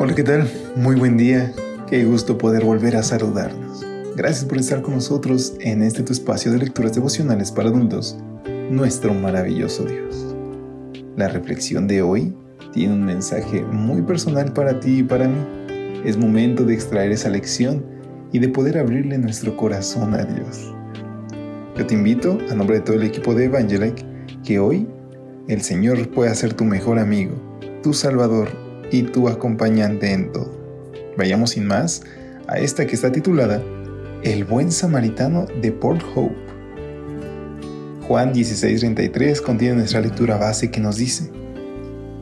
Hola, ¿qué tal? Muy buen día. Qué gusto poder volver a saludarnos. Gracias por estar con nosotros en este tu espacio de lecturas devocionales para adultos, nuestro maravilloso Dios. La reflexión de hoy tiene un mensaje muy personal para ti y para mí. Es momento de extraer esa lección y de poder abrirle nuestro corazón a Dios. Yo te invito, a nombre de todo el equipo de Evangelike, que hoy el Señor pueda ser tu mejor amigo, tu Salvador y tu acompañante en todo. Vayamos sin más a esta que está titulada El buen samaritano de Port Hope. Juan 16:33 contiene nuestra lectura base que nos dice,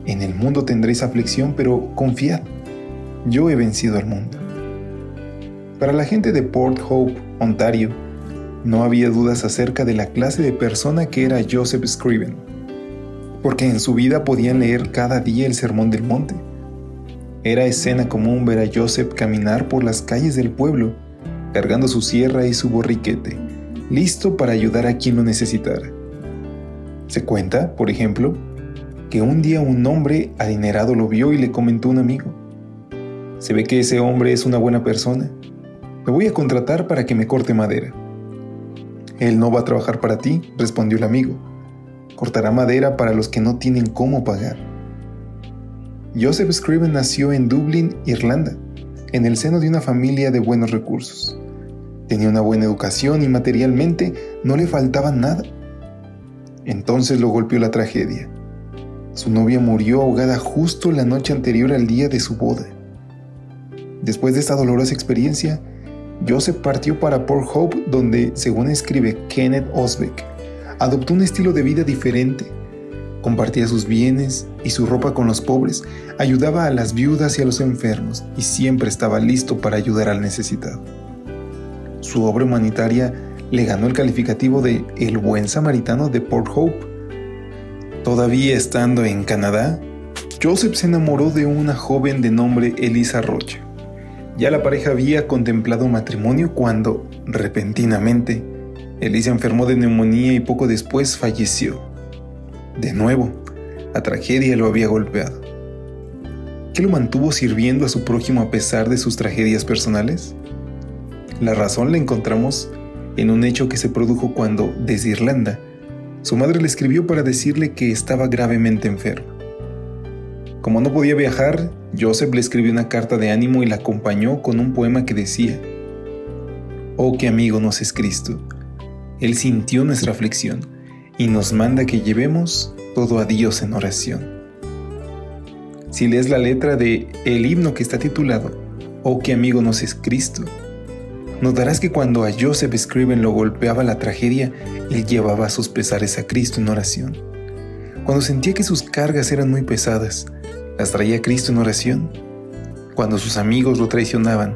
En el mundo tendréis aflicción, pero confiad, yo he vencido al mundo. Para la gente de Port Hope, Ontario, no había dudas acerca de la clase de persona que era Joseph Scriven, porque en su vida podían leer cada día el Sermón del Monte era escena común ver a Joseph caminar por las calles del pueblo, cargando su sierra y su borriquete, listo para ayudar a quien lo necesitara. Se cuenta, por ejemplo, que un día un hombre adinerado lo vio y le comentó a un amigo. Se ve que ese hombre es una buena persona. Lo voy a contratar para que me corte madera. Él no va a trabajar para ti, respondió el amigo. Cortará madera para los que no tienen cómo pagar. Joseph Scriven nació en Dublín, Irlanda, en el seno de una familia de buenos recursos. Tenía una buena educación y materialmente no le faltaba nada. Entonces lo golpeó la tragedia. Su novia murió ahogada justo la noche anterior al día de su boda. Después de esta dolorosa experiencia, Joseph partió para Port Hope donde, según escribe Kenneth Osbeck, adoptó un estilo de vida diferente Compartía sus bienes y su ropa con los pobres, ayudaba a las viudas y a los enfermos y siempre estaba listo para ayudar al necesitado. Su obra humanitaria le ganó el calificativo de El buen samaritano de Port Hope. Todavía estando en Canadá, Joseph se enamoró de una joven de nombre Elisa Rocha. Ya la pareja había contemplado matrimonio cuando, repentinamente, Elisa enfermó de neumonía y poco después falleció. De nuevo, la tragedia lo había golpeado. ¿Qué lo mantuvo sirviendo a su prójimo a pesar de sus tragedias personales? La razón la encontramos en un hecho que se produjo cuando, desde Irlanda, su madre le escribió para decirle que estaba gravemente enfermo. Como no podía viajar, Joseph le escribió una carta de ánimo y la acompañó con un poema que decía, Oh, qué amigo nos es Cristo. Él sintió nuestra aflicción y nos manda que llevemos todo a Dios en oración. Si lees la letra de el himno que está titulado Oh qué amigo nos es Cristo, notarás que cuando a Joseph Scriven lo golpeaba la tragedia, él llevaba sus pesares a Cristo en oración. Cuando sentía que sus cargas eran muy pesadas, las traía a Cristo en oración. Cuando sus amigos lo traicionaban,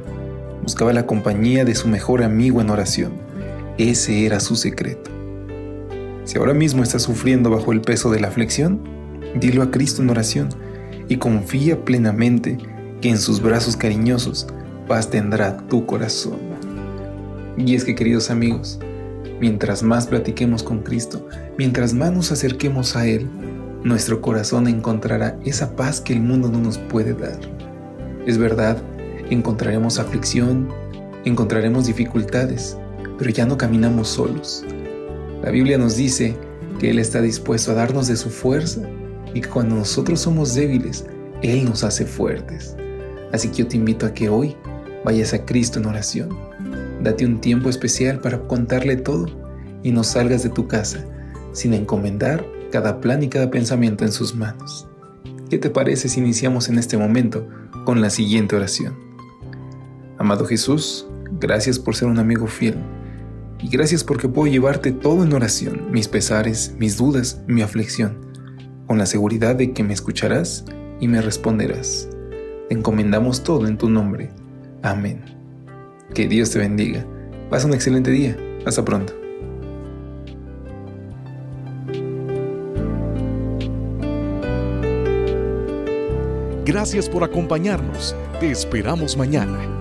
buscaba la compañía de su mejor amigo en oración. Ese era su secreto. Si ahora mismo estás sufriendo bajo el peso de la aflicción, dilo a Cristo en oración y confía plenamente que en sus brazos cariñosos paz tendrá tu corazón. Y es que queridos amigos, mientras más platiquemos con Cristo, mientras más nos acerquemos a Él, nuestro corazón encontrará esa paz que el mundo no nos puede dar. Es verdad, encontraremos aflicción, encontraremos dificultades, pero ya no caminamos solos. La Biblia nos dice que Él está dispuesto a darnos de su fuerza y que cuando nosotros somos débiles, Él nos hace fuertes. Así que yo te invito a que hoy vayas a Cristo en oración. Date un tiempo especial para contarle todo y no salgas de tu casa sin encomendar cada plan y cada pensamiento en sus manos. ¿Qué te parece si iniciamos en este momento con la siguiente oración? Amado Jesús, gracias por ser un amigo fiel Y gracias porque puedo llevarte todo en oración, mis pesares, mis dudas, mi aflicción, con la seguridad de que me escucharás y me responderás. Te encomendamos todo en tu nombre. Amén. Que Dios te bendiga. Pasa un excelente día. Hasta pronto. Gracias por acompañarnos. Te esperamos mañana.